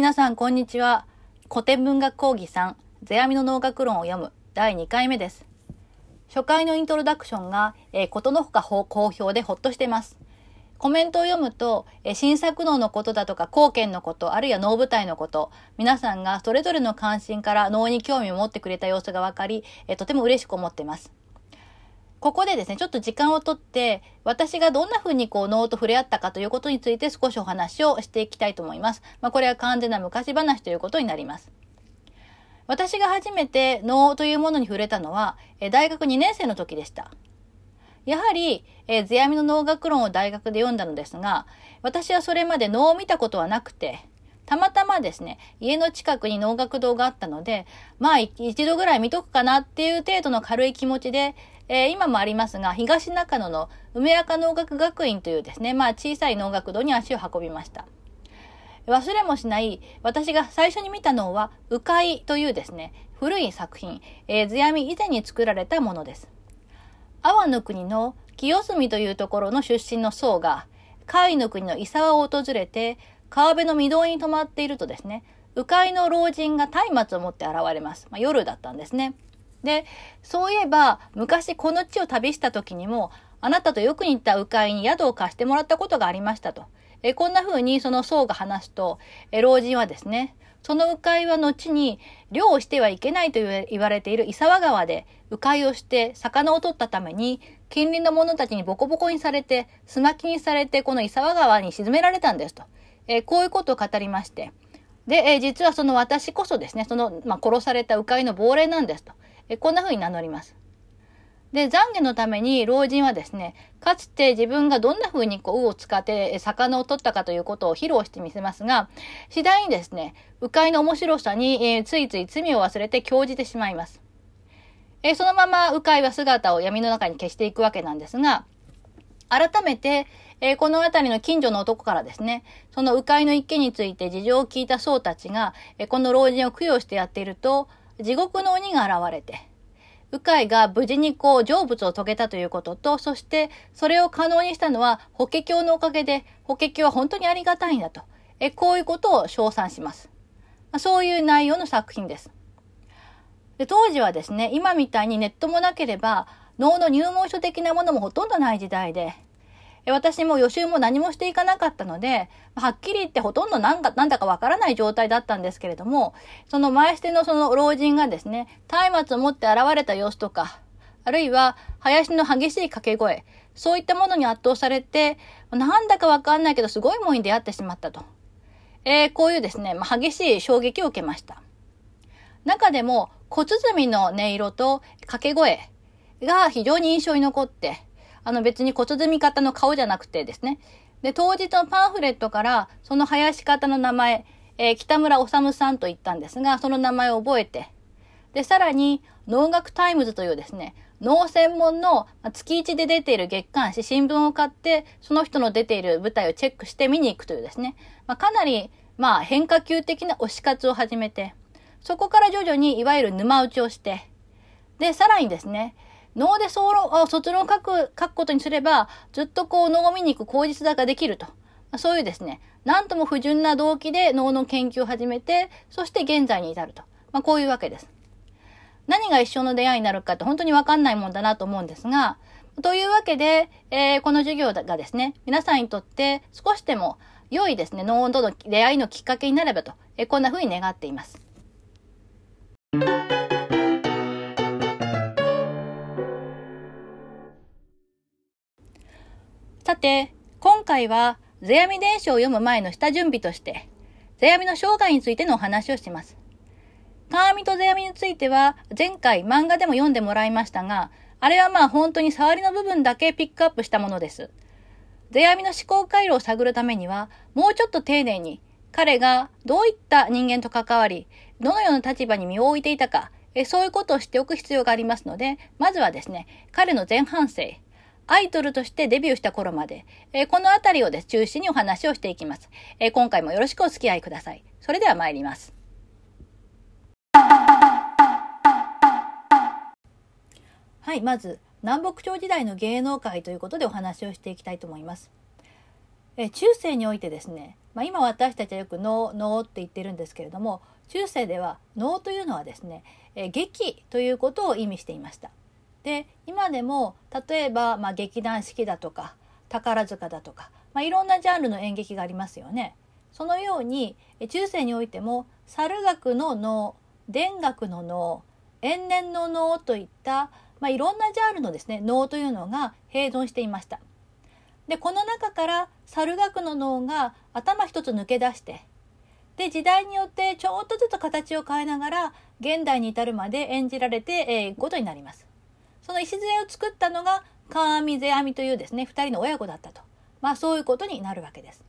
皆さん、こんにちは。古典文学講義さん、世阿弥の能楽論を読む第2回目です。初回のイントロダクションが、えー、ことのほか好評でほっとしてます。コメントを読むと、えー、新作能のことだとか、貢献のこと、あるいは能舞台のこと、皆さんがそれぞれの関心から能に興味を持ってくれた様子がわかり、えー、とても嬉しく思っています。ここでですね、ちょっと時間をとって、私がどんな風にこう脳と触れ合ったかということについて少しお話をしていきたいと思います。まあ、これは完全な昔話ということになります。私が初めて脳というものに触れたのは、大学2年生の時でした。やはり、え世阿弥の脳学論を大学で読んだのですが、私はそれまで脳を見たことはなくて、たまたまですね、家の近くに能楽堂があったので、まあ一度ぐらい見とくかなっていう程度の軽い気持ちで、えー、今もありますが、東中野の梅若能楽学院というですね、まあ小さい能楽堂に足を運びました。忘れもしない、私が最初に見たのは、鵜飼というですね、古い作品、えー、図闇以前に作られたものです。阿波の国の清澄というところの出身の僧が、甲斐の国の伊沢を訪れて、川辺の御堂に泊まっているとですね、鵜飼の老人が松明を持って現れます。まあ、夜だったんですね。で、そういえば、昔この地を旅した時にも、あなたとよく似た鵜飼に宿を貸してもらったことがありましたと。えこんな風にその僧が話すと、え老人はですね、その鵜飼は後に漁をしてはいけないと言われている伊沢川で鵜飼をして魚を取ったために近隣の者たちにボコボコにされて、すまきにされてこの伊沢川に沈められたんですと。えこういうことを語りまして。で、え実はその私こそですね、その、まあ、殺された鵜飼の亡霊なんですと。えこんな風に名乗ります。で、懺悔のために老人はですね、かつて自分がどんな風にこう、鵜を使って魚を取ったかということを披露してみせますが、次第にですね、鵜飼の面白さに、えー、ついつい罪を忘れて興じてしまいます。えー、そのまま鵜飼は姿を闇の中に消していくわけなんですが、改めて、えー、この辺りの近所の男からですね、その鵜飼の一件について事情を聞いた僧たちが、えこの老人を供養してやっていると、地獄の鬼が現れて、鵜飼が無事にこう成仏を遂げたということと、そしてそれを可能にしたのは法華経のおかげで、法華経は本当にありがたいんだと。えこういうことを称賛します。そういう内容の作品です。で当時はですね、今みたいにネットもなければ、脳の入門書的なものもほとんどない時代で、私も予習も何もしていかなかったので、はっきり言ってほとんど何か、なんだかわからない状態だったんですけれども、その前捨てのその老人がですね、松明を持って現れた様子とか、あるいは林の激しい掛け声、そういったものに圧倒されて、なんだかわかんないけどすごいものに出会ってしまったと。えー、こういうですね、まあ、激しい衝撃を受けました。中でも、小鼓の音色と掛け声が非常に印象に残って、あの別に小鼓方の顔じゃなくてですね。で、当日のパンフレットから、その囃子方の名前、えー、北村治さんと言ったんですが、その名前を覚えて、で、さらに、能楽タイムズというですね、能専門の月一で出ている月刊誌、新聞を買って、その人の出ている舞台をチェックして見に行くというですね、まあ、かなり、まあ、変化球的な推し活を始めて、そこから徐々にいわゆる沼打ちをして、で、さらにですね、脳で、卒論を書く、書くことにすれば、ずっとこう脳を見に行く口実だができると。そういうですね、なんとも不純な動機で脳の研究を始めて、そして現在に至ると。まあ、こういうわけです。何が一生の出会いになるかって本当にわかんないもんだなと思うんですが、というわけで、えー、この授業がですね、皆さんにとって少しでも良いですね、脳との出会いのきっかけになればと、えー、こんな風に願っています。さて、今回は、世阿弥伝書を読む前の下準備として、世阿弥の生涯についてのお話をします。鏡と世阿弥については、前回漫画でも読んでもらいましたが、あれはまあ本当に触りの部分だけピックアップしたものです。世阿弥の思考回路を探るためには、もうちょっと丁寧に、彼がどういった人間と関わり、どのような立場に身を置いていたか、えそういうことを知っておく必要がありますので、まずはですね、彼の前半生、アイドルとしてデビューした頃まで、えー、このあたりをです中心にお話をしていきます、えー、今回もよろしくお付き合いください。それでは参ります。はい、まず、南北朝時代の芸能界ということでお話をしていきたいと思います。え中世においてですね、まあ、今私たちはよく能能って言ってるんですけれども中世では能というのはですね、え劇ということを意味していました。で今でも例えば、まあ、劇団四季だとか宝塚だとか、まあ、いろんなジャンルの演劇がありますよね。そのように中世においても猿楽の能田楽の能延年の能といった、まあ、いろんなジャンルのですね能というのが併存していました。でこの中から猿楽の能が頭一つ抜け出してで時代によってちょっとずつ形を変えながら現代に至るまで演じられてい、えー、ことになります。その礎を作ったのが川阿弥世阿弥というですね2人の親子だったと、まあ、そういうことになるわけです。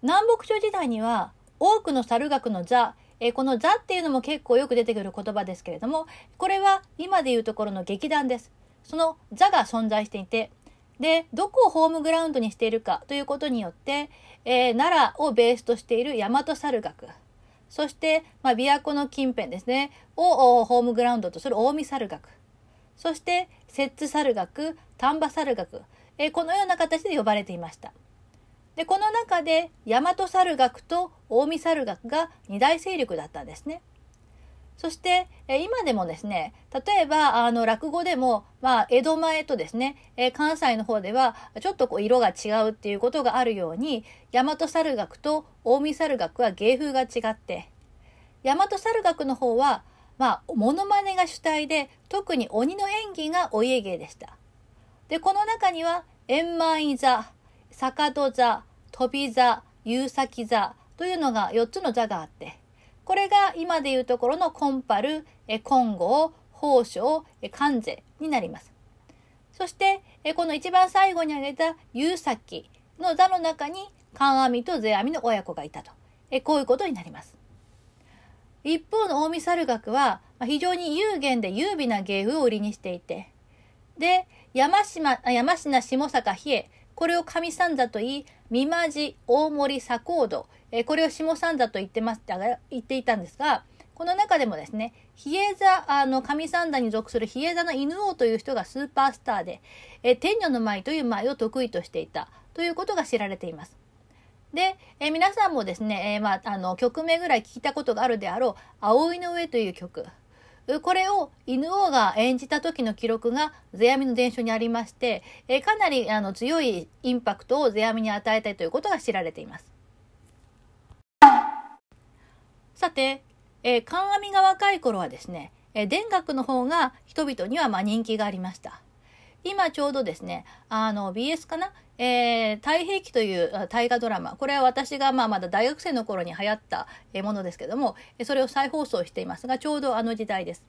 南北朝時代には多くの猿楽の座えこの座っていうのも結構よく出てくる言葉ですけれどもこれは今でいうところの劇団です。その座が存在していてでどこをホームグラウンドにしているかということによって、えー、奈良をベースとしている大和猿楽そして、まあ、琵琶湖の近辺ですねをホームグラウンドとする近江猿楽そして摂津猿楽丹波猿楽、えー、このような形で呼ばれていました。でこの中で大和猿楽と近江猿楽が二大勢力だったんですね。そして、え今でもですね、例えば、あの、落語でも、まあ、江戸前とですね、え関西の方では、ちょっとこう、色が違うっていうことがあるように、大和猿楽と近江猿楽は芸風が違って、大和猿楽の方は、まあ、モノマネが主体で、特に鬼の演技がお家芸でした。で、この中には、円満座、坂戸座、飛び座、夕先座というのが4つの座があって、これが今でいうところのコンパル、金剛、宝生、関税になります。そして、この一番最後に挙げた優崎の座の中に、関阿弥と世阿弥の親子がいたと。こういうことになります。一方の近江猿楽は、非常に有限で優美な芸風を売りにしていて、で、山島、山科下坂比叡、これを上三座と言い、三間寺、大森、左高度、えこれを下三座と言ってましたが、言っていたんですが、この中でもですね、比叡座、あの、上三座に属する比叡座の犬王という人がスーパースターで、え天女の舞という舞を得意としていたということが知られています。で、え皆さんもですね、えまあ、あの、曲名ぐらい聞いたことがあるであろう、葵の上という曲。これを犬王が演じた時の記録が世阿弥の伝書にありまして、えかなりあの強いインパクトを世阿弥に与えたいということが知られています。さて、え、観阿弥が若い頃はですね、えー、田楽の方が人々にはまあ人気がありました。今ちょうどですね、あの BS かな、えー、太平記という大河ドラマ、これは私がまあまだ大学生の頃に流行ったものですけども、それを再放送していますが、ちょうどあの時代です。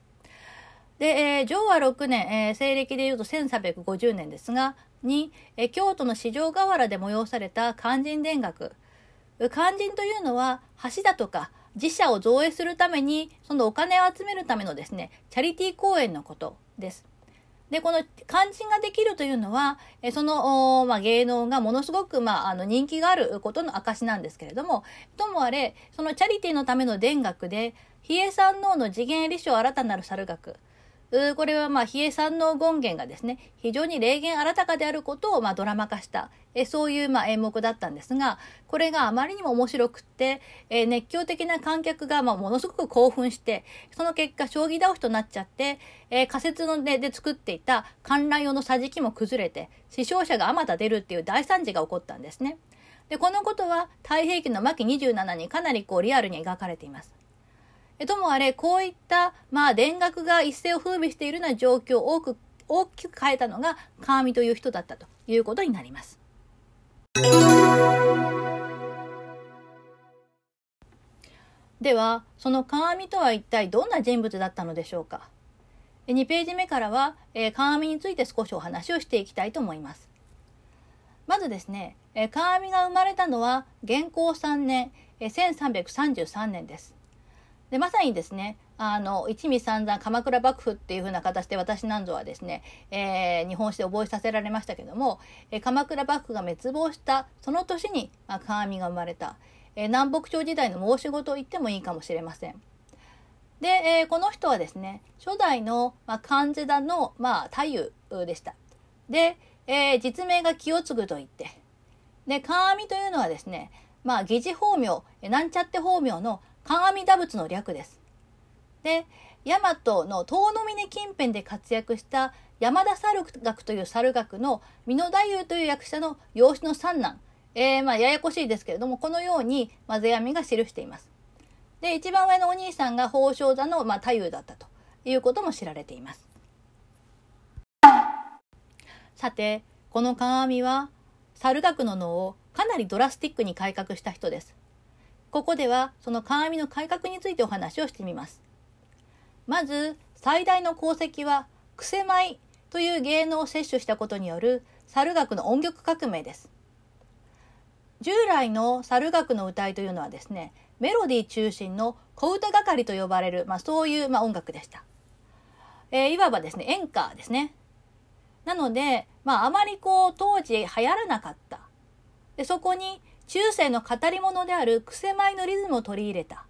で、えー、昭和6年、えー、西暦でいうと1350年ですが、に、えー、京都の四条河原で催された勧進田楽。勧進というのは橋だとか自社を造営するために、そのお金を集めるためのですね、チャリティー公演のことです。で、この肝心ができるというのは、その、まあ、芸能がものすごく、まあ、あの、人気があることの証なんですけれども、ともあれ、そのチャリティーのための田楽で、比叡山王の次元理想新たなる猿楽、これはまあ、比叡山王権現がですね、非常に霊言新たかであることをまドラマ化した、えそういうま演目だったんですが、これがあまりにも面白くって、え熱狂的な観客がまものすごく興奮して、その結果、将棋倒しとなっちゃって、え仮説のでで作っていた観覧用の桟敷も崩れて、死傷者があまた出るっていう大惨事が起こったんですね。で、このことは太平記の末期27にかなりこうリアルに描かれています。ともあれ、こういった、まあ、田楽が一世を風靡しているような状況を多く、大きく変えたのが、川見という人だったということになります。では、その川見とは一体どんな人物だったのでしょうか？2ページ目からは、えー、川見について少しお話をしていきたいと思います。まずですね、えー、川見が生まれたのは元寇3年、えー、1333年です。でまさにですねあの一味三山鎌倉幕府っていう風な形で私なんぞはですね、えー、日本史で覚えさせられましたけども、えー、鎌倉幕府が滅亡したその年に、まあ、鏡が生まれた、えー、南北朝時代の申し子と言ってもいいかもしれません。で、え、この人はですね初代の、まあ、漢字田の、まあ、太夫でした。で、え、実名が清次といってで、鏡というのはですね、まあ、疑似法名、なんちゃって法名の鏡打仏の略です。で、大和の遠野峰近辺で活躍した山田猿学という猿学の美濃太夫という役者の養子の三男、えー、まあややこしいですけれども、このように、まあ、世阿弥が記しています。で、一番上のお兄さんが宝生座の、まあ、太夫だったということも知られています。さて、この鏡は、猿学の脳をかなりドラスティックに改革した人です。ここでは、その鏡の改革についてお話をしてみます。まず、最大の功績は、癖舞という芸能を摂取したことによる猿楽の音曲革命です。従来の猿楽の歌いというのはですね、メロディー中心の小歌係と呼ばれる、まあ、そういう、まあ、音楽でした。えー、いわばですね、演歌ですね。なので、まあ、あまりこう、当時流行らなかった。でそこに、中世の語り物である癖舞のリズムを取り入れた。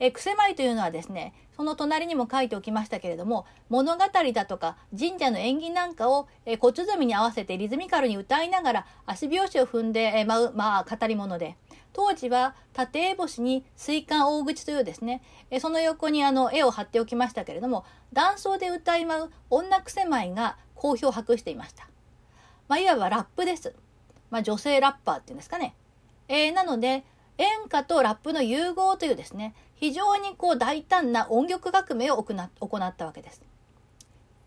え癖舞というのはですね、その隣にも書いておきましたけれども、物語だとか神社の縁起なんかを、え小鼓に合わせてリズミカルに歌いながら足拍子を踏んで、え舞う、まあ、語り物で、当時は縦絵星に水管大口というですね、えその横にあの絵を貼っておきましたけれども、男装で歌い舞う女癖舞が好評を博していました。まあ、いわばラップです。まあ、女性ラッパーっていうんですかね。えー、なので、演歌とラップの融合というですね、非常にこう大胆な音曲革命を行ったわけです。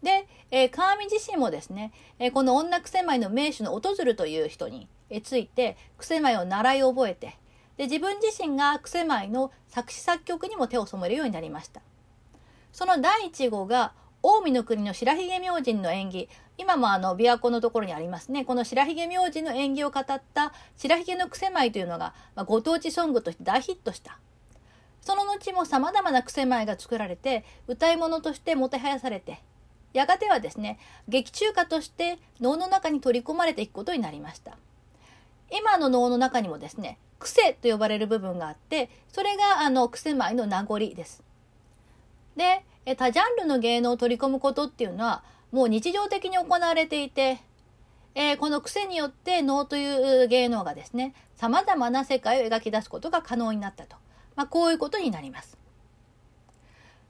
で、えー、川見自身もですね、えー、この女癖舞の名手の訪るという人について癖舞を習い覚えて、で、自分自身が癖舞の作詞作曲にも手を染めるようになりました。その第一号が、近江の国の白髭明神の演技、今もあの、琵琶湖のところにありますね。この白髭明神の演技を語った白髭の癖舞というのが、まあ、ご当地ソングとして大ヒットした。その後も様々な癖舞が作られて、歌い物としてもてはやされて、やがてはですね、劇中歌として能の中に取り込まれていくことになりました。今の能の中にもですね、癖と呼ばれる部分があって、それがあの癖舞の名残です。で、え多ジャンルの芸能を取り込むことっていうのは、もう日常的に行われていて、えー、この癖によって能という芸能がですね、様々な世界を描き出すことが可能になったと。まあ、こういうことになります。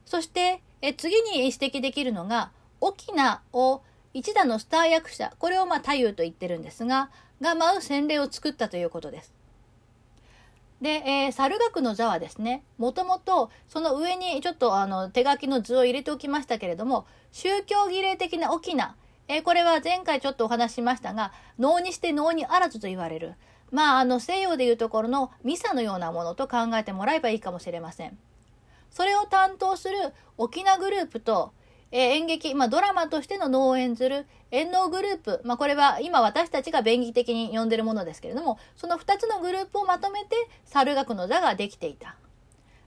そして、え次に指摘できるのが、沖縄を一打のスター役者、これをまあ太夫と言ってるんですが、が舞う洗礼を作ったということです。で、えー、猿楽の座はですね、もともとその上にちょっとあの手書きの図を入れておきましたけれども、宗教儀礼的な沖縄、えー、これは前回ちょっとお話ししましたが、能にして能にあらずと言われる、まあ、あの、西洋でいうところのミサのようなものと考えてもらえばいいかもしれません。それを担当する沖縄グループと、えー、演劇、まあ、ドラマとしての能を演ずる演能グループ、まあ、これは今私たちが便宜的に呼んでるものですけれども、その2つのグループをまとめて猿楽の座ができていた。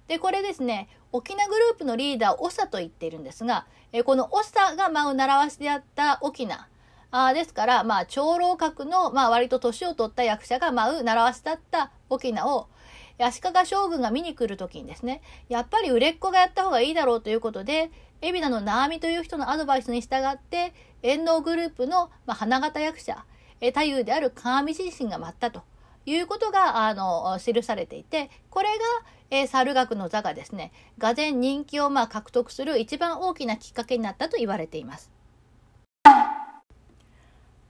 で、これですね、沖縄グループのリーダー、長と言っているんですが、えー、この長が舞う習わしであった沖縄、あですから、まあ、長老閣の、まあ、割と年を取った役者が舞う習わしだった沖縄を、足利将軍が見に来る時にですね、やっぱり売れっ子がやった方がいいだろうということで、海老名の直美という人のアドバイスに従って、遠藤グループの、まあ、花形役者、え太夫である鏡自身が舞ったということが、あの、記されていて、これが、え、猿楽の座がですね、がぜ人気をまあ獲得する一番大きなきっかけになったと言われています。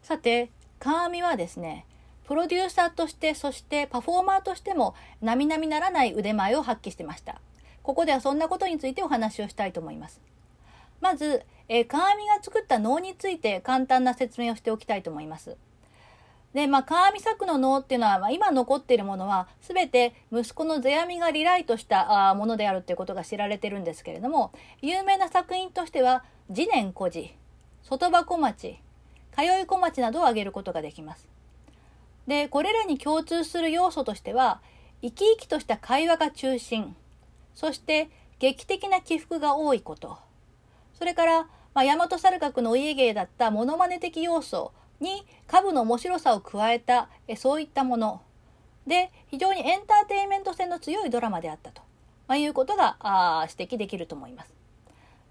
さて、川上はですね、プロデューサーとして、そしてパフォーマーとしても、並々ならない腕前を発揮してました。ここではそんなことについてお話をしたいと思います。まず、えー、川上が作った能について簡単な説明をしておきたいと思います。で、まあ、川上作の能っていうのは、まあ、今残っているものは、すべて息子の世阿弥がリライトしたあものであるということが知られてるんですけれども、有名な作品としては、次年孤児、外箱町、通い小町などを挙げることができます。で、これらに共通する要素としては、生き生きとした会話が中心、そして劇的な起伏が多いこと、それから、まあ、大和猿楽のお家芸だったモノマネ的要素に株の面白さを加えた、えそういったもので、非常にエンターテインメント性の強いドラマであったと、まあ、いうことがあ指摘できると思います。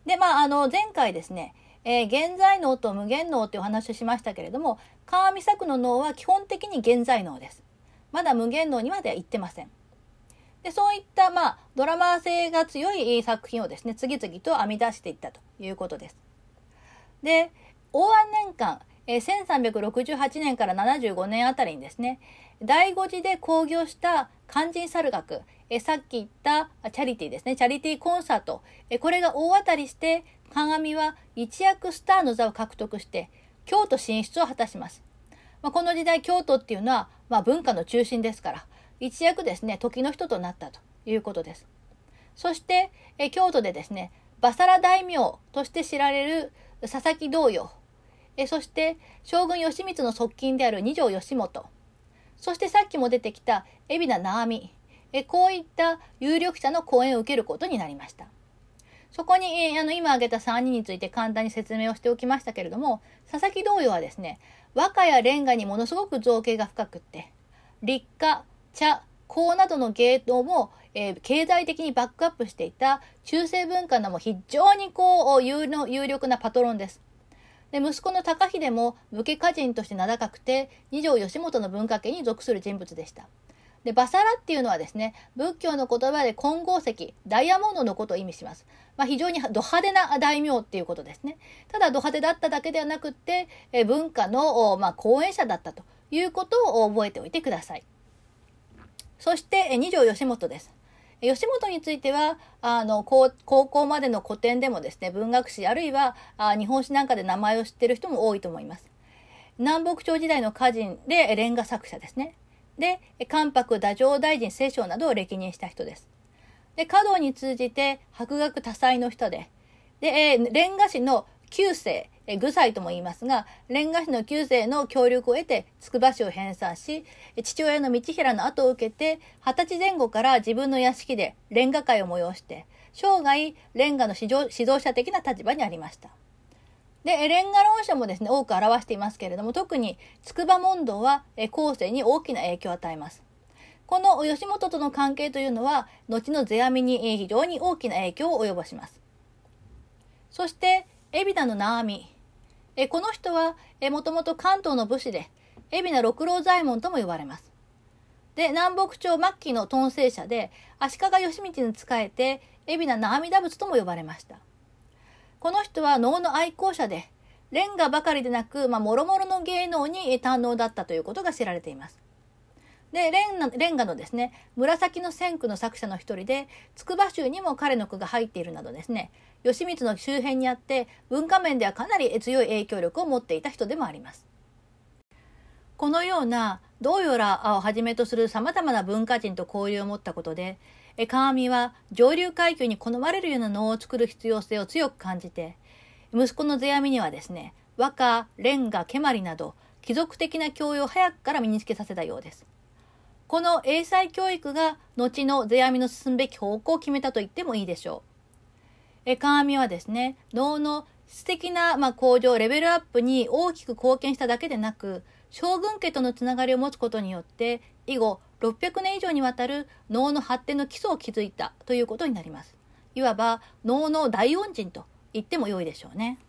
で、まあ、あの、前回ですね、えー、現在能と無限能というお話をしましたけれども川見作の能は基本的に現在能です。まだ無限能にまでは行ってません。でそういった、まあ、ドラマ性が強い作品をですね次々と編み出していったということです。で応安年間え1368年から75年あたりにですね第五次で興行した肝心猿楽えさっき言ったチャリティーですねチャリティーコンサートえこれが大当たりして鏡は一躍スターの座を獲得して京都進出を果たします。まあ、この時代京都っていうのは、まあ、文化の中心ですから一躍ですね時の人となったということです。そしてえ京都でですねバサラ大名として知られる佐々木道陽えそして将軍義満の側近である二条義元そしてさっきも出てきた海老名直美えこういった有力者の講演を受けることになりました。そこに、え、あの今挙げた3人について簡単に説明をしておきましたけれども佐々木同様はですね和歌やレンガにものすごく造形が深くって立花茶香などの芸能も、えー、経済的にバックアップしていた中世文化のも非常にこう有の有力なパトロンです。で息子の高秀も武家歌人として名高くて二条義元の文化家に属する人物でした。でバサラっていうのはですね仏教の言葉で金剛石ダイヤモンドのことを意味します。まあ、非常にド派手な大名っていうことですね。ただド派手だっただけではなくってえ文化の、まあ、講演者だったということを覚えておいてください。そして二条義元です。吉本についてはあの高校までの古典でもですね文学史あるいはあ日本史なんかで名前を知ってる人も多いと思います。南北朝時代の歌人でレンガ作者ですね。で関白太政大臣聖書などを歴任した人です。で華道に通じて博学多彩の人でで、えー、レンガ師の旧世え具祭とも言いますが、レンガ師の旧世の協力を得て、筑波市を編纂し、父親の道平の後を受けて、二十歳前後から自分の屋敷でレンガ会を催して、生涯レンガの指導者的な立場にありました。で、レンガ論者もですね、多く表していますけれども、特に筑波問答は後世に大きな影響を与えます。この吉本との関係というのは、後の世阿弥に非常に大きな影響を及ぼします。そして、海老名の直美。えこの人は、えもともと関東の武士で、海老名六郎左衛門とも呼ばれます。で、南北朝末期の統制者で、足利義満に仕えて、海老名阿弥陀仏とも呼ばれました。この人は能の愛好者で、レンガばかりでなく、まあ、もろもろの芸能に堪能だったということが知られています。で、レンガのですね、紫の線句の作者の一人で、筑波州にも彼の句が入っているなどですね、義満の周辺にあって文化面ではかなり強い影響力を持っていた人でもあります。このようなどうやらをはじめとする様々な文化人と交流を持ったことで川上は上流階級に好まれるような能を作る必要性を強く感じて息子の世阿弥にはですね和歌、レンガ、蹴鞠など貴族的な教養を早くから身につけさせたようです。この英才教育が後の世阿弥の進むべき方向を決めたと言ってもいいでしょう。え鏡はですね、脳の質的な、まあ、向上、レベルアップに大きく貢献しただけでなく、将軍家とのつながりを持つことによって、以後、600年以上にわたる脳の発展の基礎を築いたということになります。いわば、脳の大恩人と言っても良いでしょうね。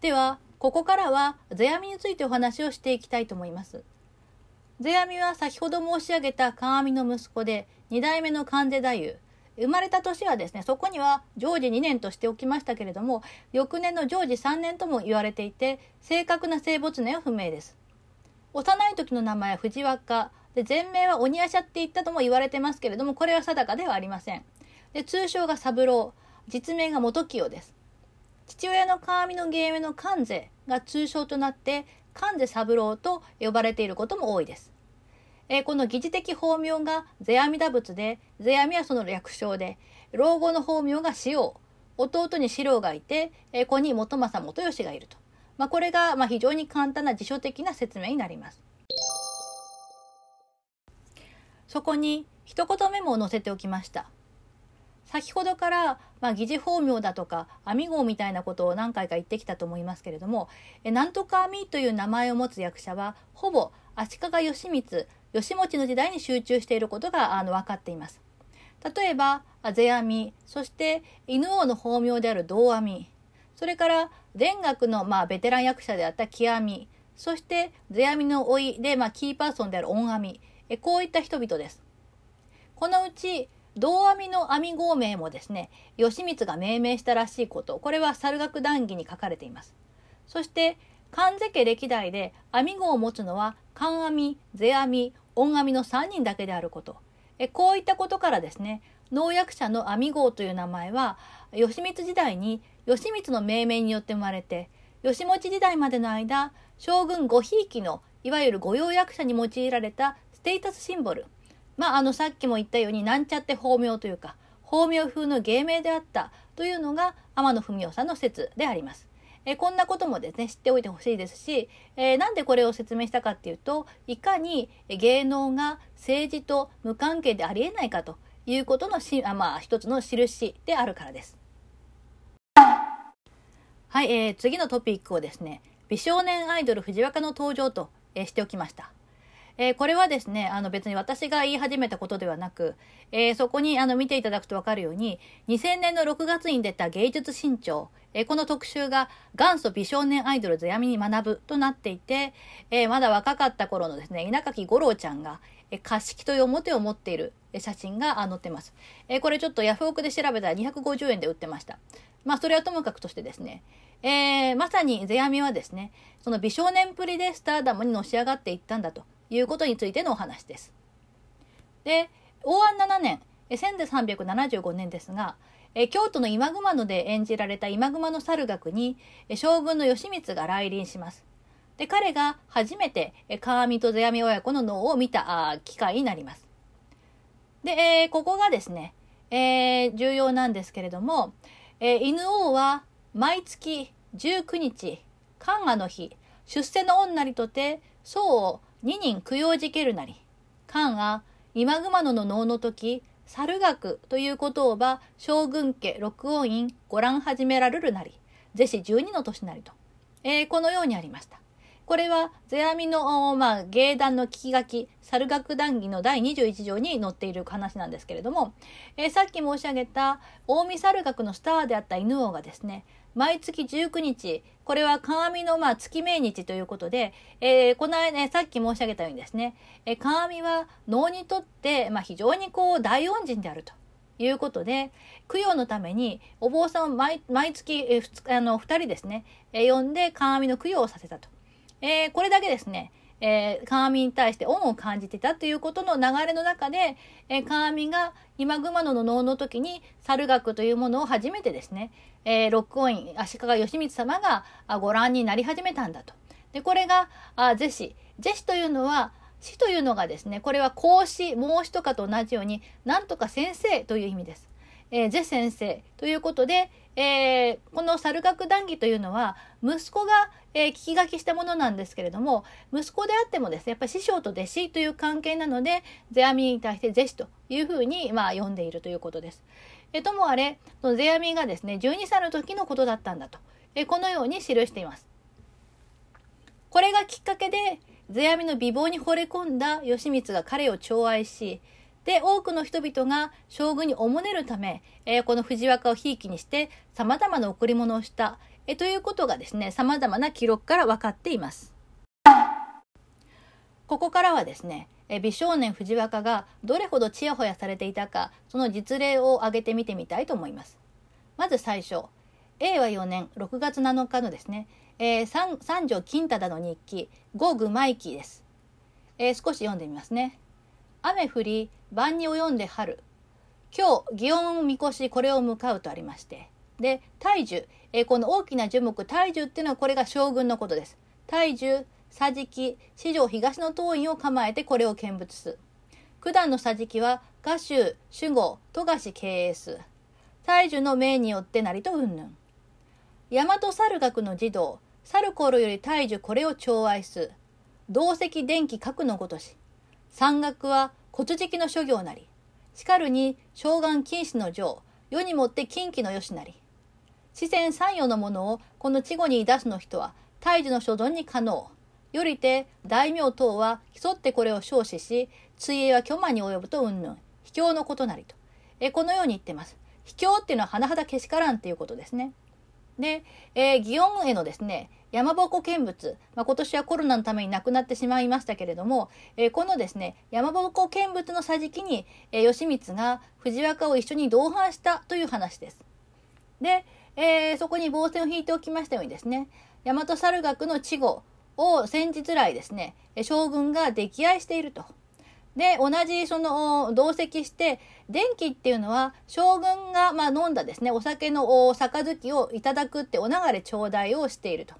では、ここからは、世阿弥についてお話をしていきたいと思います。世阿弥は先ほど申し上げた鏡の息子で2代目の関世太夫。生まれた年はですねそこには常時2年としておきましたけれども翌年の常時3年とも言われていて正確な生没年は不明です。幼い時の名前は藤若で全名は鬼夜叉って言ったとも言われてますけれどもこれは定かではありません。で通称が三郎。実名が元清です。父親の鏡の芸名の関世が通称となって関世三郎と呼ばれていることも多いです。えこの疑似的法名が世阿弥陀仏で、世阿弥はその略称で、老後の法名が四王、弟に四郎がいて、え子に元政元義がいると。まあ、これがま非常に簡単な辞書的な説明になります。そこに一言メモを載せておきました。先ほどから、まあ、疑似法名だとか網号みたいなことを何回か言ってきたと思いますけれどもえなんとか網という名前を持つ役者はほぼ足利義満義持の時代に集中していることがあの分かっています。例えば、世阿弥、そして犬王の法名である道阿弥、それから田楽のまあベテラン役者であった木阿弥、そして世阿弥の老いでまあキーパーソンである恩阿弥、こういった人々です。このうち、道阿弥の阿弥号名もですね、義満が命名したらしいこと、これは猿楽談義に書かれています。そして、神瀬家歴代で阿弥号を持つのは、神阿弥、世阿弥、恩阿弥の3人だけであること。えこういったことからですね、農薬者の阿弥号という名前は、義満時代に義満の命名によって生まれて、義持時代までの間、将軍ごひいきのいわゆる御用役者に用いられたステータスシンボル。まあ、あの、さっきも言ったように、なんちゃって法名というか、法名風の芸名であったというのが天野文雄さんの説であります。えこんなこともですね知っておいてほしいですし、えー、なんでこれを説明したかっていうといかに芸能が政治と無関係でありえないかということのしあ、まあ、一つの印であるからです。はい、えー、次のトピックをですね美少年アイドル藤若の登場と、えー、しておきました。えー、これはですね、あの別に私が言い始めたことではなく、えー、そこにあの見ていただくとわかるように、2000年の6月に出た芸術新潮、えー、この特集が元祖美少年アイドル世阿弥に学ぶとなっていて、えまだ若かった頃のですね、稲垣吾郎ちゃんが、え貸し木という表を持っている写真が載ってます。えこれちょっとヤフオクで調べたら250円で売ってました。まあそれはともかくとしてですね、えー、まさに世阿弥はですね、その美少年プリでスターダムにのし上がっていったんだということについてのお話です。で、応安7年、1375年ですが、京都の今熊野で演じられた今熊野猿楽に将軍の義満が来臨します。で、彼が初めて川見と世阿弥親子の能を見た機会になります。で、えー、ここがですね、えー、重要なんですけれども、えー、犬王は毎月19日、寒賀の日、出世の女にとて、僧を二人供養じけるなり。漢が今熊野の能の時、猿学ということをば将軍家六王院ご覧始められるなり、是し十二の年なりと、えー、このようにありました。これは世阿弥の、まあ、芸談の聞き書き、猿楽談義の第21条に載っている話なんですけれども、えー、さっき申し上げた近江猿楽のスターであった犬王がですね、毎月19日、これは鏡のまあ月命日ということで、えー、この間、ね、さっき申し上げたようにですね、えー、鏡は能にとって、まあ、非常にこう大恩人であると。いうことで、供養のためにお坊さんを毎毎月、えー、あの2人ですね、えー、呼んで鏡の供養をさせたと。えー、これだけですね、えー、鏡に対して恩を感じてたということの流れの中で、えー、鏡が今熊野の能の時に猿楽というものを初めてですね、えー、六音院足利義満様がご覧になり始めたんだと。で、これが、あ是子。是子というのは、死というのがですね、これは孔子、孟子とかと同じように、なんとか先生という意味です。えー、ゼ先生ということで、えー、この猿楽談義というのは息子が、えー、聞き書きしたものなんですけれども息子であってもですねやっぱり師匠と弟子という関係なので世阿弥に対して是子というふうに、まあ、呼んでいるということです。えともあれ世阿弥がですね12歳の時のことだったんだと、えこのように記しています。これがきっかけで世阿弥の美貌に惚れ込んだ義満が彼を寵愛しで、多くの人々が将軍におもねるため、えー、この藤若をひいきにして様々な贈り物をした、えー、ということがですね、様々な記録から分かっています。ここからはですね、え美少年藤若がどれほどちやほやされていたか、その実例を挙げてみてみたいと思います。まず最初、令和4年6月7日のですね、えー、三三条金忠の日記、五具舞記です、えー、少し読んでみますね。雨降り、晩に及んで春。今日、祇園みこし、これを向かうとありまして。で、大樹。えー、この大きな樹木、大樹っていうのはこれが将軍のことです。大樹、桟敷、四条東の当院を構えてこれを見物す。九段の桟敷は、賀州、守護、富樫経営す。大樹の命によってなりとうんぬん。大和猿学の児童、猿頃より大樹これを寵愛す。同石電気核のごとし。山岳は骨敷の諸行なり。しかるに、将軍禁止の上、世にもって近畿のよしなり。四川三世のものをこの稚語に出すの人は、大樹の所存に可能。よりて、大名等は競ってこれを称しし、追営は巨魔に及ぶとうんぬん。卑怯のことなりと。えこのように言ってます。秘境っていうのは甚だけしからんっていうことですね。で、えー、祇園へのですね、山鉾見物、まあ、今年はコロナのために亡くなってしまいましたけれども、えー、このですね、山鉾見物の桟敷に、えー、義満が藤若を一緒に同伴したという話です。で、えー、そこに防線を引いておきましたようにですね、大和猿学の稚語を先日来ですね、将軍が溺愛していると。で、同じその同席して、電気っていうのは将軍がまあ飲んだですね、お酒の杯をいただくってお流れ頂戴をしていると。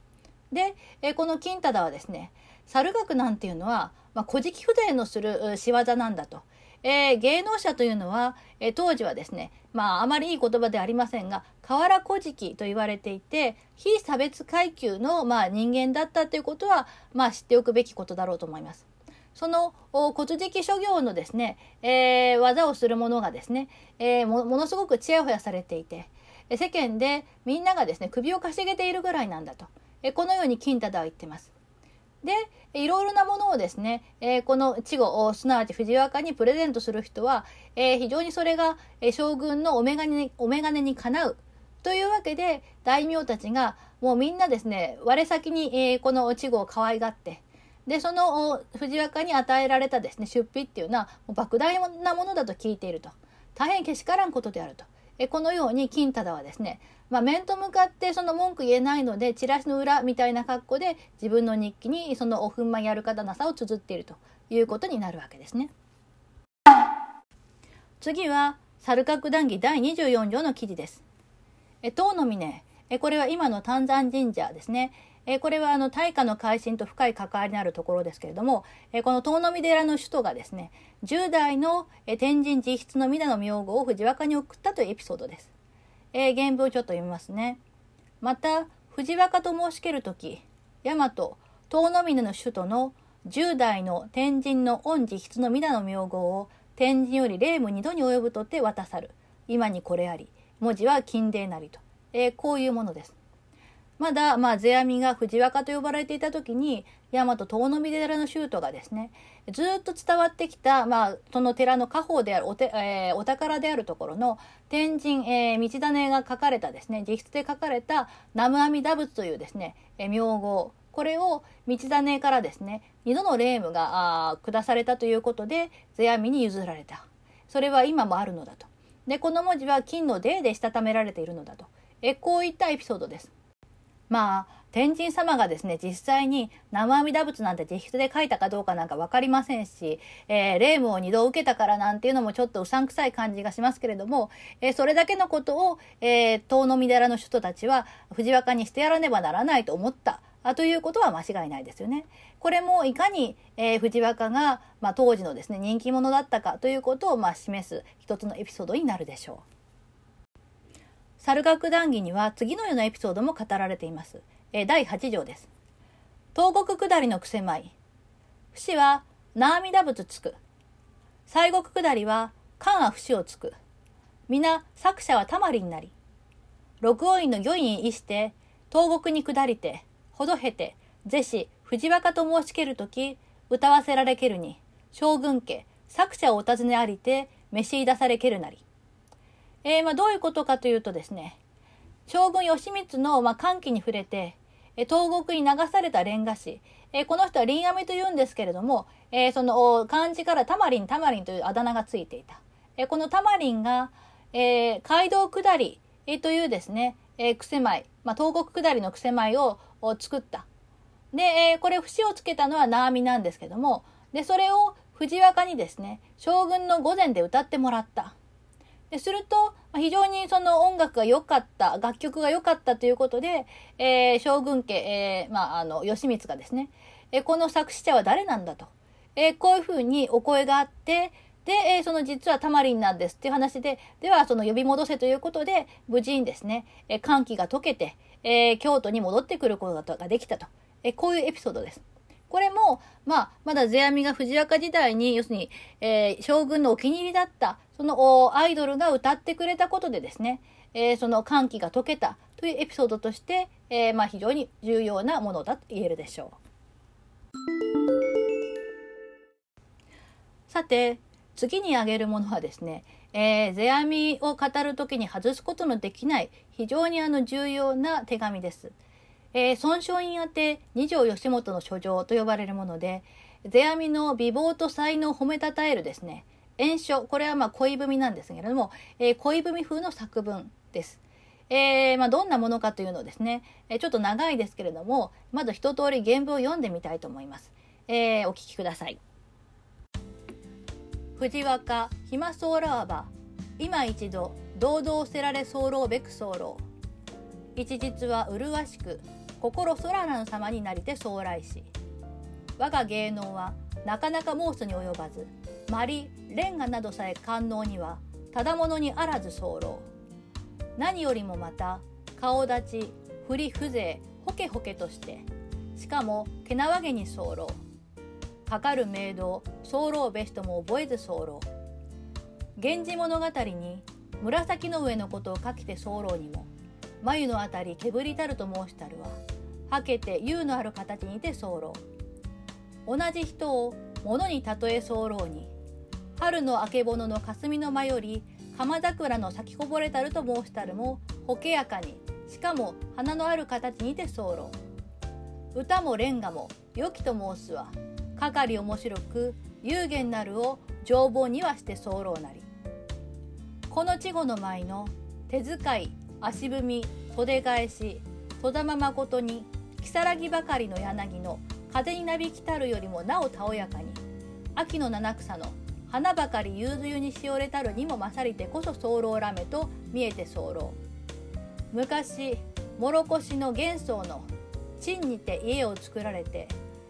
で、えこの金忠はですね、猿楽なんていうのは、まあ、古事記筆のする仕業なんだと。えー、芸能者というのは、えー、当時はですね、まあ、あまりいい言葉ではありませんが、河原古事記と言われていて、非差別階級の、まあ、人間だったということは、まあ、知っておくべきことだろうと思います。その骨敷諸行のですね、えー、技をする者がですね、えー、ものすごくちやほやされていて、世間でみんながですね、首をかしげているぐらいなんだと。このように金忠は言ってます。で、いろいろなものをですね、この稚語、すなわち藤若にプレゼントする人は、非常にそれが、将軍のお眼鏡に、にかなう。というわけで、大名たちが、もうみんなですね、我先に、この稚語を可愛がって、で、その藤若に与えられたですね、出費っていうのは、莫大なものだと聞いていると。大変けしからんことであると。えこのように金忠はですね、まあ、面と向かってその文句言えないのでチラシの裏みたいな格好で自分の日記にそのおふんまやる方なさを綴っているということになるわけですね。次は猿角談義第24条の記事です。え唐の峰えこれは今の丹山神社ですね。えこれはあの大化の改新と深い関わりのあるところですけれども、えこの遠野寺の首都がですね10代のえ天神自筆の皆の名号を藤若に送ったというエピソードです。えー、原文をちょっと読みますね。また、藤若と申しけるとき、大和、遠野峰の首都の10代の天神の御自筆の皆の名号を天神より霊夢二度に及ぶとって渡さる。今にこれあり。文字は金泥なりと。えー、こういうものです。まだ、まあ、世阿弥が藤若と呼ばれていた時に、大和遠野寺の宗徒がですね、ずっと伝わってきた、まあ、その寺の家宝であるおて、えー、お宝であるところの天神、えー、道種が書かれたですね、自筆で書かれた南無阿弥陀仏というですね、えー、名号、これを道種からですね、二度の霊夢が下されたということで、世阿弥に譲られた。それは今もあるのだと。で、この文字は金の泥でしたためられているのだと。えこういったエピソードです。まあ、天神様がですね、実際に生阿弥陀仏なんて自筆で書いたかどうかなんか分かりませんし、えー、霊夢を二度受けたからなんていうのもちょっとうさんくさい感じがしますけれども、えー、それだけのことを、えー、遠野寺の人たちは藤若にしてやらねばならないと思った。あということは間違いないですよね。これもいかに、えー、藤若が、まあ、当時のですね、人気者だったかということを、まあ、示す一つのエピソードになるでしょう。猿楽談義には次のようなエピソードも語られています。え第8条です。東国下りの癖舞。節は、な阿弥陀仏つく。西国下りは、関は節をつく。皆、作者はたまりになり。六王院の御院意して、東国に下りて、ほどへて、是し、藤若と申しけるとき、歌わせられけるに、将軍家、作者をお尋ねありて、召し出されけるなり。えー、まあ、どういうことかというとですね、将軍義満の、まあ、歓喜に触れて、え東国に流されたレンガ師、えこの人は林阿弥と言うんですけれども、えその漢字からタマリンタマリンというあだ名がついていた。えこのタマリンが、えー、街道下り、えというですね、えー、癖舞、まあ、東国下りの癖舞を作った。で、えー、これ節をつけたのはナーミなんですけども、で、それを藤若にですね、将軍の御前で歌ってもらった。ですると、非常にその音楽が良かった、楽曲が良かったということで、えー、将軍家、えー、まあ、あの、義満がですね、えー、この作詞者は誰なんだと、え、こういうふうにお声があって、で、え、その実はタマリンなんですっていう話で、ではその呼び戻せということで、無事にですね、えー、歓喜が解けて、え、京都に戻ってくることができたと、え、こういうエピソードです。これも、まあ、まだ世阿弥が藤若時代に、要するに、えー、将軍のお気に入りだった、そのアイドルが歌ってくれたことでですね、えー、その歓喜が解けたというエピソードとして、えー、まあ、非常に重要なものだと言えるでしょう。さて、次に挙げるものはですね、えー、世阿弥を語る時に外すことのできない非常にあの重要な手紙です。えー、孫松院宛て二条義元の書状と呼ばれるもので、世阿弥の美貌と才能を褒めたたえるですね、演書、これはまあ恋文なんですけれども、えー、恋文風の作文です。えー、まあ、どんなものかというのをですね、えちょっと長いですけれども、まず一通り原文を読んでみたいと思います。えお聞きください。藤若暇そうらわば今一度堂々せられ候べく候一日は麗しく心空らの様になりて将来し。我が芸能はなかなか申すに及ばずまりレンガなどさえ官能にはただものにあらず候。何よりもまた顔立ち振り風情ほけほけとしてしかもけなわげに候。かかる明道候べしとも覚えず候。源氏物語に紫の上のことを書きて候にも眉のあたりけぶりたると申したるははけて優のある形にて候。同じ人を物に例え候に。春のあけぼのの霞の間より鎌桜の咲きこぼれたると申したるもほけやかに。しかも花のある形にて候。歌もレンガも良きと申すはかかり面白く有限なるを情報にはして候なり。この稚語の舞の手遣い足踏み袖返し戸玉誠に如月ばかりの柳の風になびきたるよりもなおたおやかに。秋の七草の花ばかり夕露にしおれたるにも勝りてこそ候らめと見えて候昔諸越の幻想の陳にて家を作られて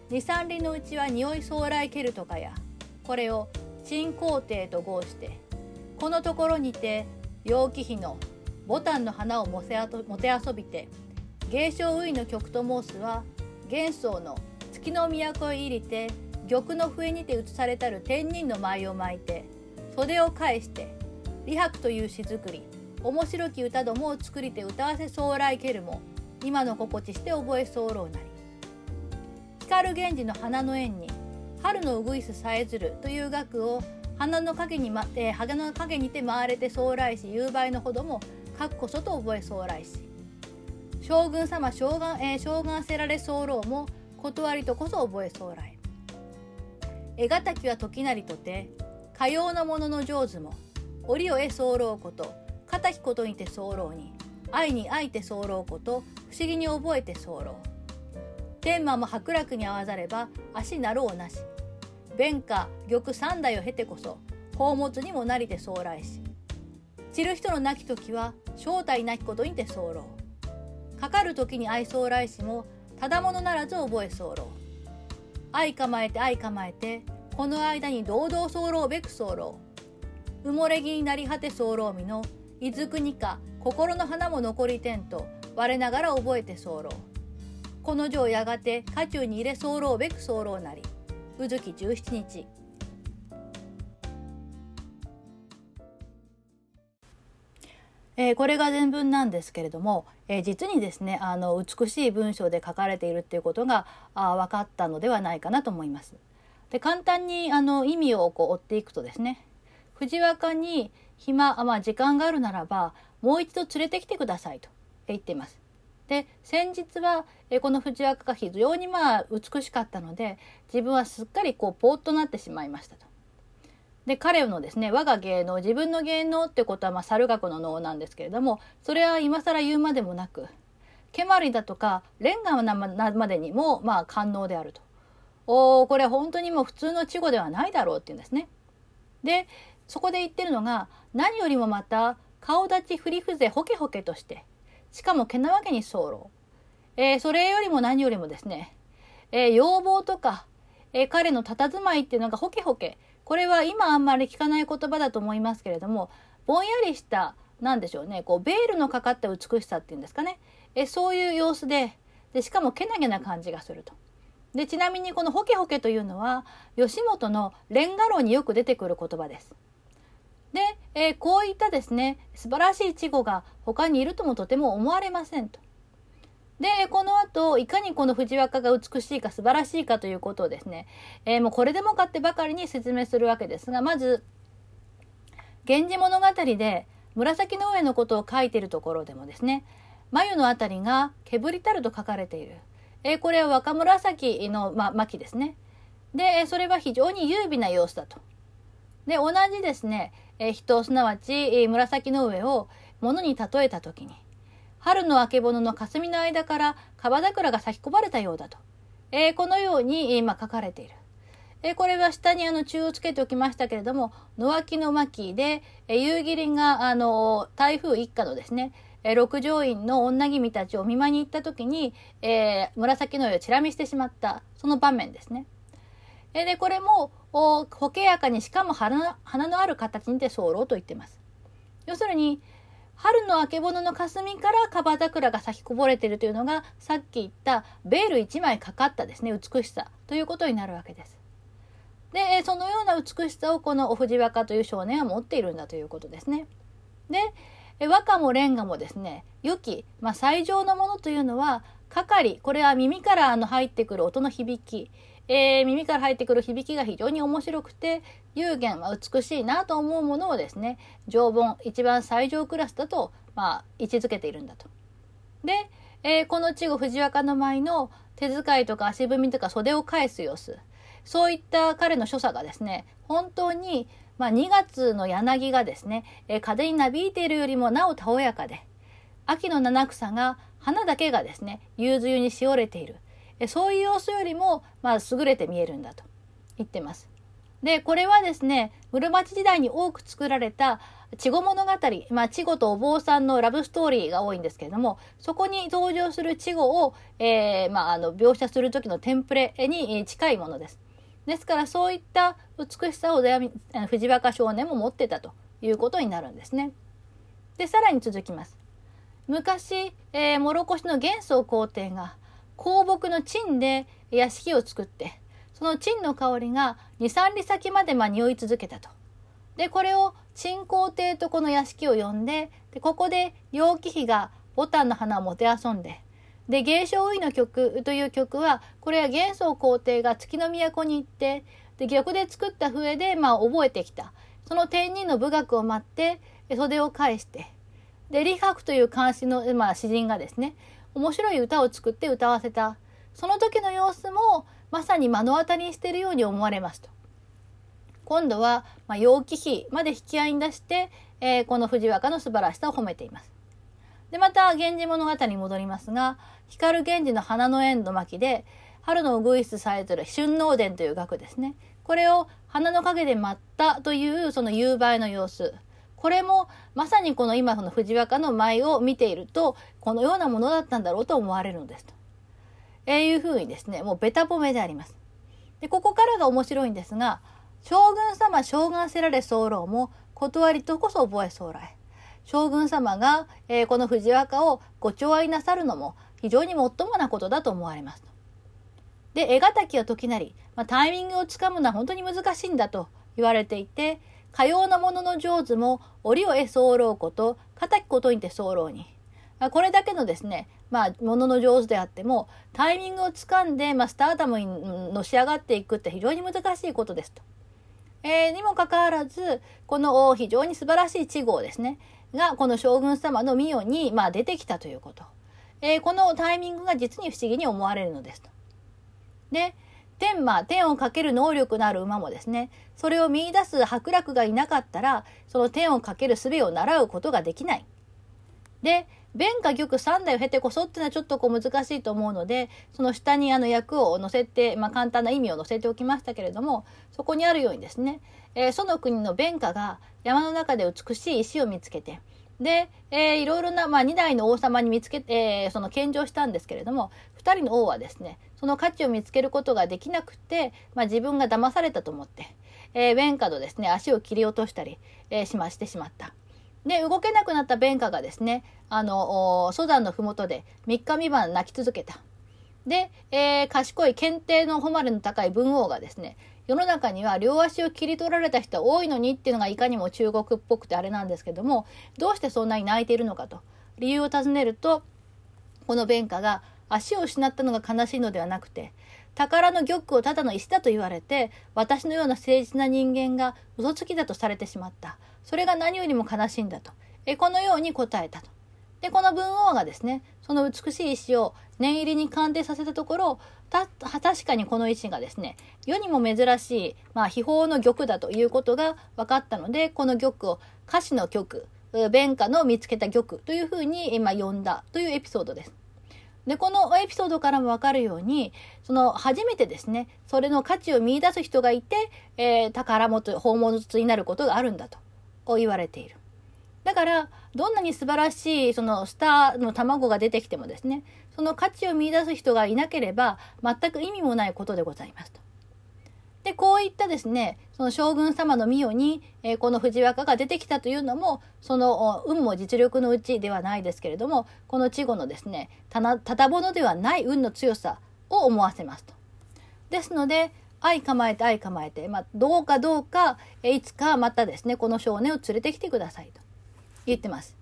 二三里のうちは匂い将来ケルトかやこれを鎮皇帝と号してこのところにて楊貴妃のボタンの花をもせあともて遊びて芸商ウイの曲と申すは幻想の月の都へ入りて玉の笛にて移されたる天人の舞を巻いて袖を返して李白という詩作り面白き歌どもを作りて歌わせ将来けるも今の心地して覚え候なり光源氏の花の縁に春のうぐいすさえずるという額を花の影に、まえー、花の影にて回れて将来し夕売のほどもかっこそと覚え将来し将軍様将軍、えー、将軍せられ候も断りとこそ覚え将来絵敵は時なりとてかようなものの上手も折を得候こと敵ことにて候に愛に愛て候こと不思議に覚えて候天満も伯楽に合わざれば足なろうなし。弁下玉三代を経てこそ宝物にもなりて将来し散る人の亡き時は正体なきことにて候。かかる時に愛将来しもただものならず覚え候。愛構えて愛構えてこの間に堂々候べく候。埋もれ木になり果て候みのいずくにか心の花も残りてんと我ながら覚えて候。この女やがて家中に入れ候べく候なりうずき17日。えー、これが全文なんですけれども、えー、実にですねあの美しい文章で書かれているっていうことがあ分かったのではないかなと思います。で簡単にあの意味をこう追っていくとですね藤若に暇あ、まあ、時間があるならばもう一度連れてきてくださいと言っています。で先日はこの藤若が非常にまあ美しかったので自分はすっかりこうポーッとなってしまいましたと。で彼のですね我が芸能自分の芸能ってことはまあ猿学の能なんですけれどもそれは今更言うまでもなく蹴鞠だとかレンガまでにもまあ官能であると。おこれ本当にもう普通の稚語ではないだろうっていうんですね。でそこで言ってるのが何よりもまた顔立ち振り伏せほけほけとしてしかもけなわけに候。えー、それよりも何よりもですね、えー、要望とか、えー、彼の佇まいっていうのがホケホケ。これは今あんまり聞かない言葉だと思いますけれども、ぼんやりした、なんでしょうね、こう、ベールのかかった美しさっていうんですかね。えそういう様子で、で、しかもけなげな感じがすると。で、ちなみにこのホケホケというのは、吉本のレンガ炉によく出てくる言葉です。で、えー、こういったですね素晴らしい稚語が他にいるともとても思われませんと。でこの後いかにこの藤若が美しいか素晴らしいかということをですね、えー、もうこれでもかってばかりに説明するわけですがまず源氏物語で紫の上のことを書いているところでもですね眉のあたりがけぶりたると書かれている。えー、これは若紫の、ま、巻ですね。で、それは非常に優美な様子だと。で、同じですね、えー、人、すなわち、紫の上を物に例えた時に、春のあけぼのの霞の間から川桜が咲き込まれたようだと。えー、このように、今書かれている。えこれは下にあの中をつけておきましたけれども、野脇の巻で、え夕霧があの台風一過のですね、え六条院の女君たちを見舞いに行った時に、えー、紫の上をチラ見してしまったその場面ですね。えでこれもおほけやかにしかも花花のある形にて候と言ってます。要するに春のあけぼのの霞からカバ桜が咲きこぼれてるというのがさっき言ったベール1枚かかったですね美しさということになるわけです。でそのような美しさをこのお藤若という少年は持っているんだということですね。で和歌もレンガもですね良き、まあ、最上のものというのは係これは耳からあの入ってくる音の響き、えー、耳から入ってくる響きが非常に面白くて有限、まあ、美しいなと思うものをですね常盆一番最上クラスだと、まあ、位置づけているんだと。で、えー、この稚語藤若の舞の手遣いとか足踏みとか袖を返す様子そういった彼の所作がですね本当にまあ、2月の柳がですね、えー、風になびいているよりもなおたおやかで秋の七草が花だけがですね夕露にしおれている、そういう様子よりも、まあ、優れて見えるんだと言ってます。でこれはですね室町時代に多く作られた稚語物語、まあ、稚語とお坊さんのラブストーリーが多いんですけれどもそこに登場する稚語を、えーまあ、あの描写する時のテンプレに近いものです。ですからそういった美しさを藤若少年も持ってたということになるんですね。でさらに続きます。昔、えー、諸越の元宗皇帝が香木の陳で屋敷を作ってその陳の香りが23里先までまあ匂い続けたと。でこれを陳皇帝とこの屋敷を呼んででここで楊貴妃が牡丹の花をもてあそんでで芸商ウイの曲という曲はこれは元宗皇帝が月の都に行ってで玉で作った笛でまあ覚えてきたその天人の武学を待って袖を返してで李白という漢詩の、まあ、詩人がですね面白い歌を作って歌わせたその時の様子もまさに目の当たりにしているように思われますと。今度は、まあ、楊貴妃まで引き合いに出して、えー、この藤若の素晴らしさを褒めています。で、また、源氏物語に戻りますが、光源氏の花の縁の巻で、春のウグイスさえずる春能伝という額ですね。これを花の陰で舞ったというその夕映えの様子。これもまさにこの今その藤若の舞を見ていると、このようなものだったんだろうと思われるのですと。え、いうふうにですね、もうベタ褒めであります。で、ここからが面白いんですが、将軍様将軍せられ候も断りとこそ覚え将来。将軍様が、えー、この藤若をご寵愛なさるのも非常にもっともなことだと思われますと。で、絵敵は時なり、まあ、タイミングをつかむのは本当に難しいんだと言われていて、かようなものの上手も折を得候こと、敵ことにて候に。これだけのですね、まあ、ものの上手であっても、タイミングをつかんで、まあ、スターダムにのし上がっていくって非常に難しいことですと。えー、にもかかわらず、この非常に素晴らしい地号ですね。がこの将軍様の御代に、まあ、出てきたということ。えー、このタイミングが実に不思議に思われるのですと。で、天馬、天をかける能力のある馬もですね、それを見出す伯楽がいなかったら、その天をかける術を習うことができない。で、弁か玉三代を経てこそっていうのはちょっとこう難しいと思うので、その下にあの役を載せて、まあ簡単な意味を載せておきましたけれども、そこにあるようにですね、えー、その国の弁家が山の中で美しい石を見つけて、で、えー、いろいろな、まあ、2代の王様に見つけて、えー、その献上したんですけれども2人の王はですねその価値を見つけることができなくて、まあ、自分が騙されたと思って、えー、弁家のですね足を切り落としたり、えー、しましてしまった。で動けなくなった弁家がですねあの蘇山の麓で3日三晩泣き続けた。で、えー、賢い検定の誉れの高い文王がですね世の中には両足を切り取られた人多いのにっていうのがいかにも中国っぽくてあれなんですけどもどうしてそんなに泣いているのかと理由を尋ねるとこの弁家が足を失ったのが悲しいのではなくて宝の玉をただの石だと言われて、私のような誠実な人間が嘘つきだとされてしまった。それが何よりも悲しいんだと。えこのように答えたと。で、この文王がですね、その美しい石を念入りに鑑定させたところ、た、確かにこの石がですね、世にも珍しい、まあ、秘宝の玉だということが分かったので、この玉を歌詞の曲、弁下の見つけた玉というふうに今呼んだというエピソードです。で、このエピソードからも分かるように、その初めてですね、それの価値を見いだす人がいて、えー、宝物、宝物になることがあるんだとこう言われている。だから、どんなに素晴らしい、そのスターの卵が出てきてもですね、その価値を見いだす人がいなければ、全く意味もないことでございますと。で、こういったですね、その将軍様の御代に、えー、この藤若が出てきたというのも、その運も実力のうちではないですけれども、この稚語のですね、たな、ただものではない運の強さを思わせますと。ですので、愛構えて愛構えて、まあ、どうかどうか、えいつかまたですね、この少年を連れてきてくださいと言ってます。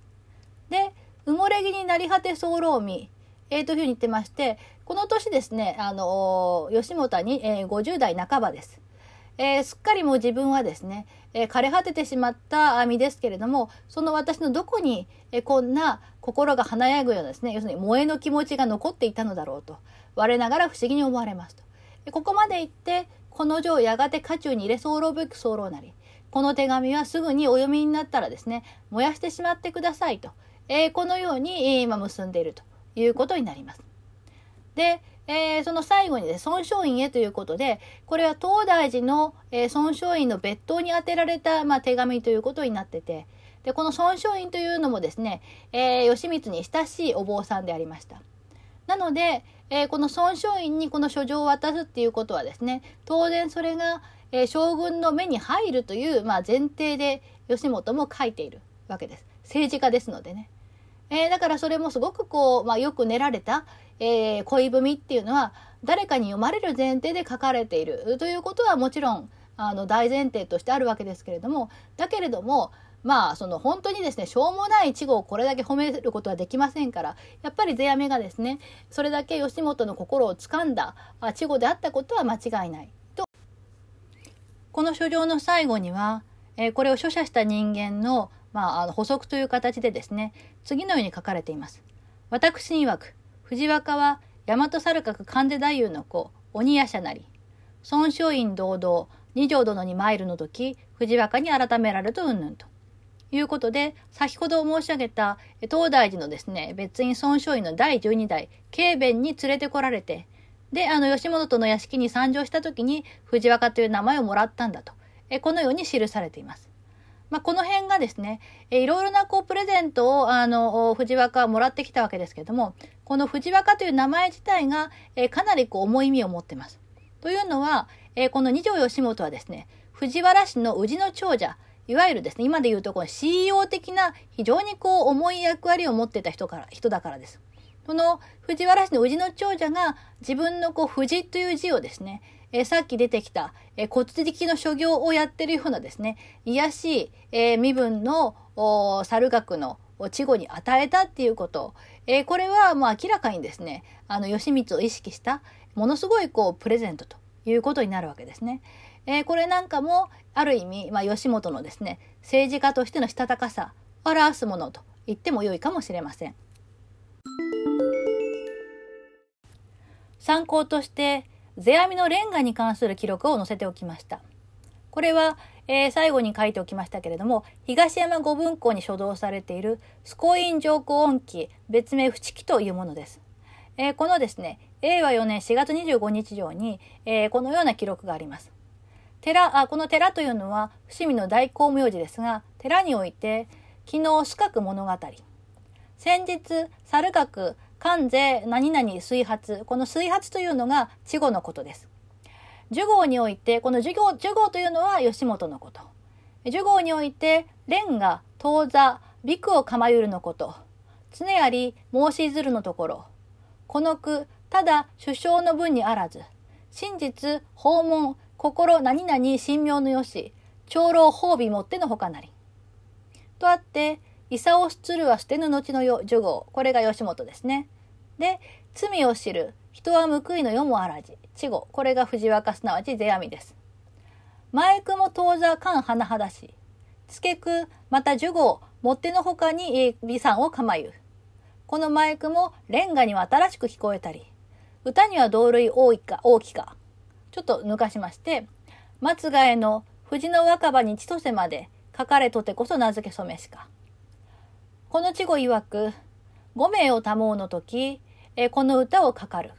で、埋もれ木になり果て候見、えー、というふうに言ってまして、この年ですね、あの、吉本に、えー、50代半ばです。えー、すっかりもう自分はですね、えー、枯れ果ててしまった身ですけれども、その私のどこに、えー、こんな心が華やぐようなですね、要するに萌えの気持ちが残っていたのだろうと、我ながら不思議に思われますと。ここまで言って、この女をやがて家中に入れ候べく候なり、この手紙はすぐにお読みになったらですね、燃やしてしまってくださいと、えー、このように、え今結んでいるということになります。で、えー、その最後にね、孫松院へということで、これは東大寺の、えー、孫松院の別当に宛てられた、まあ、手紙ということになってて、で、この孫松院というのもですね、えー、義満に親しいお坊さんでありました。なので、え、この孫松院にこの書状を渡すっていうことはですね、当然それが、え、将軍の目に入るという、まあ、前提で義元も書いているわけです。政治家ですのでね。えー、だからそれもすごくこう、まあ、よく練られた、えー、恋文っていうのは誰かに読まれる前提で書かれている。ということはもちろんあの大前提としてあるわけですけれどもだけれどもまあその本当にですねしょうもない稚語をこれだけ褒めることはできませんからやっぱり世阿弥がですねそれだけ義元の心をつかんだ稚語であったことは間違いない。とこの書状の最後には、えー、これを書写した人間のまあ、あの補足という形でですね、次のように書かれています。私に曰く、藤若は大和猿閣神出太夫の子、鬼夜叉なり。孫松院堂々、二条殿に参るの時、藤若に改められるとうんぬんと。いうことで、先ほど申し上げた東大寺のですね、別院孫松院の第12代、慶弁に連れてこられて、で、あの、吉本との屋敷に参上した時に、藤若という名前をもらったんだと。えこのように記されています。まあ、この辺がですね、えいろいろなこうプレゼントをあの藤若はもらってきたわけですけれども、この藤若という名前自体が、えかなりこう重い意味を持ってます。というのは、えこの二条義元はですね、藤原氏の氏の長者、いわゆるですね、今で言うとこの CEO 的な非常にこう重い役割を持ってた人から、人だからです。この藤原氏の氏の長者が自分のこう藤という字をですね、えー、さっき出てきた、えー、骨力の所業をやってるようなですね、癒しい、えー、身分の猿学の稚語に与えたっていうこと、えー、これはもう明らかにですね、あの、義満を意識した、ものすごいこう、プレゼントということになるわけですね。えー、これなんかも、ある意味、まあ、義元のですね、政治家としてのしたたかさを表すものと言っても良いかもしれません。参考として、世阿弥のレンガに関する記録を載せておきました。これは、えー、最後に書いておきましたけれども、東山五文庫に所蔵されているスコイン上皇音記別名不知記というものです。えー、このですね、令和4年4月25日上に、えー、このような記録があります。寺、あこの寺というのは伏見の大光明寺ですが、寺において、昨日四角物語。先日、猿閣関税何々水発。この水発というのが稚語のことです。呪号において、この呪号、呪号というのは吉本のこと。呪号において、蓮が当座、ビクを構ゆるのこと。常あり、申しずるのところ。この句、ただ首相の分にあらず。真実、訪問、心何々神妙のよし。長老褒美もってのほかなり。とあって、いさをすつるは捨てぬ後のよ、呪号。これが吉本ですね。で、罪を知る、人は報いの世もあらじ。稚語。これが藤若すなわち世阿弥です。前句も当座間甚だし。付け句、また呪語、もってのほかに美産を構ゆ。この前句もレンガには新しく聞こえたり、歌には同類多いか、大きか。ちょっと抜かしまして、松ヶ江の藤の若葉に千歳まで書かれとてこそ名付け染めしか。この稚語曰く、五名を保うの時、えこの歌をかかる。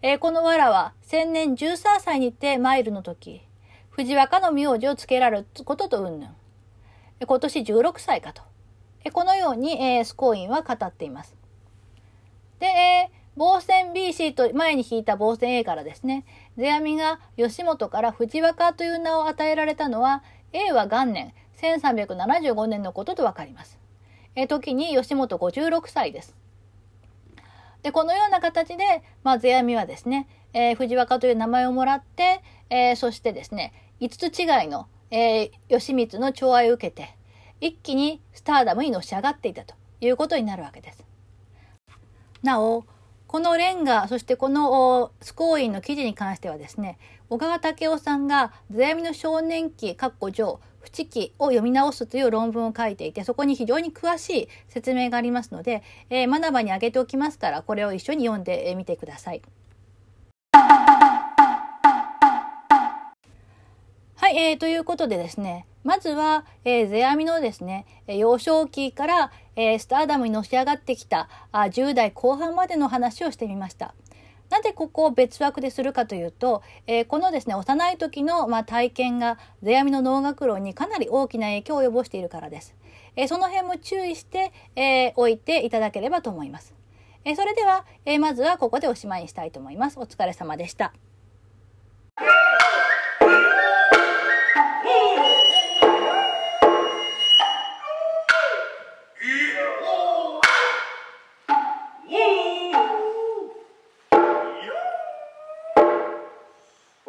えこの藁は千年十三歳にて参るの時、藤若の名字を付けられることとうんぬん。今年16歳かと。このように、えー、スコインは語っています。で、えー、防戦 BC と前に引いた防戦 A からですね、世阿弥が吉本から藤若という名を与えられたのは、A は元年、1375年のこととわかります。え、時に吉本56歳です。で、このような形で、まあ、世阿弥はですね、えー、藤若という名前をもらって、えー、そしてですね、5つ違いの、えー、義満の寵愛を受けて、一気にスターダムにのし上がっていたということになるわけです。なお、このレンガ、そしてこのスコーインの記事に関してはですね、小川武夫さんが、世阿弥の少年期、括弧上、不知記を読み直すという論文を書いていて、そこに非常に詳しい説明がありますので、えー、学ばにあげておきますから、これを一緒に読んでみてください。はい、えー、ということでですね、まずは、えー、世阿弥のですね、幼少期から、えー、スターダムにのし上がってきたあ10代後半までの話をしてみました。なぜここを別枠でするかというと、えー、このですね幼い時の、まあ、体験が世阿弥の能楽論にかなり大きな影響を及ぼしているからです。えー、その辺も注意して、えー、おいていただければと思います。えそれでは、えまずはここでおしまいにしたいと思います。お疲れ様でした。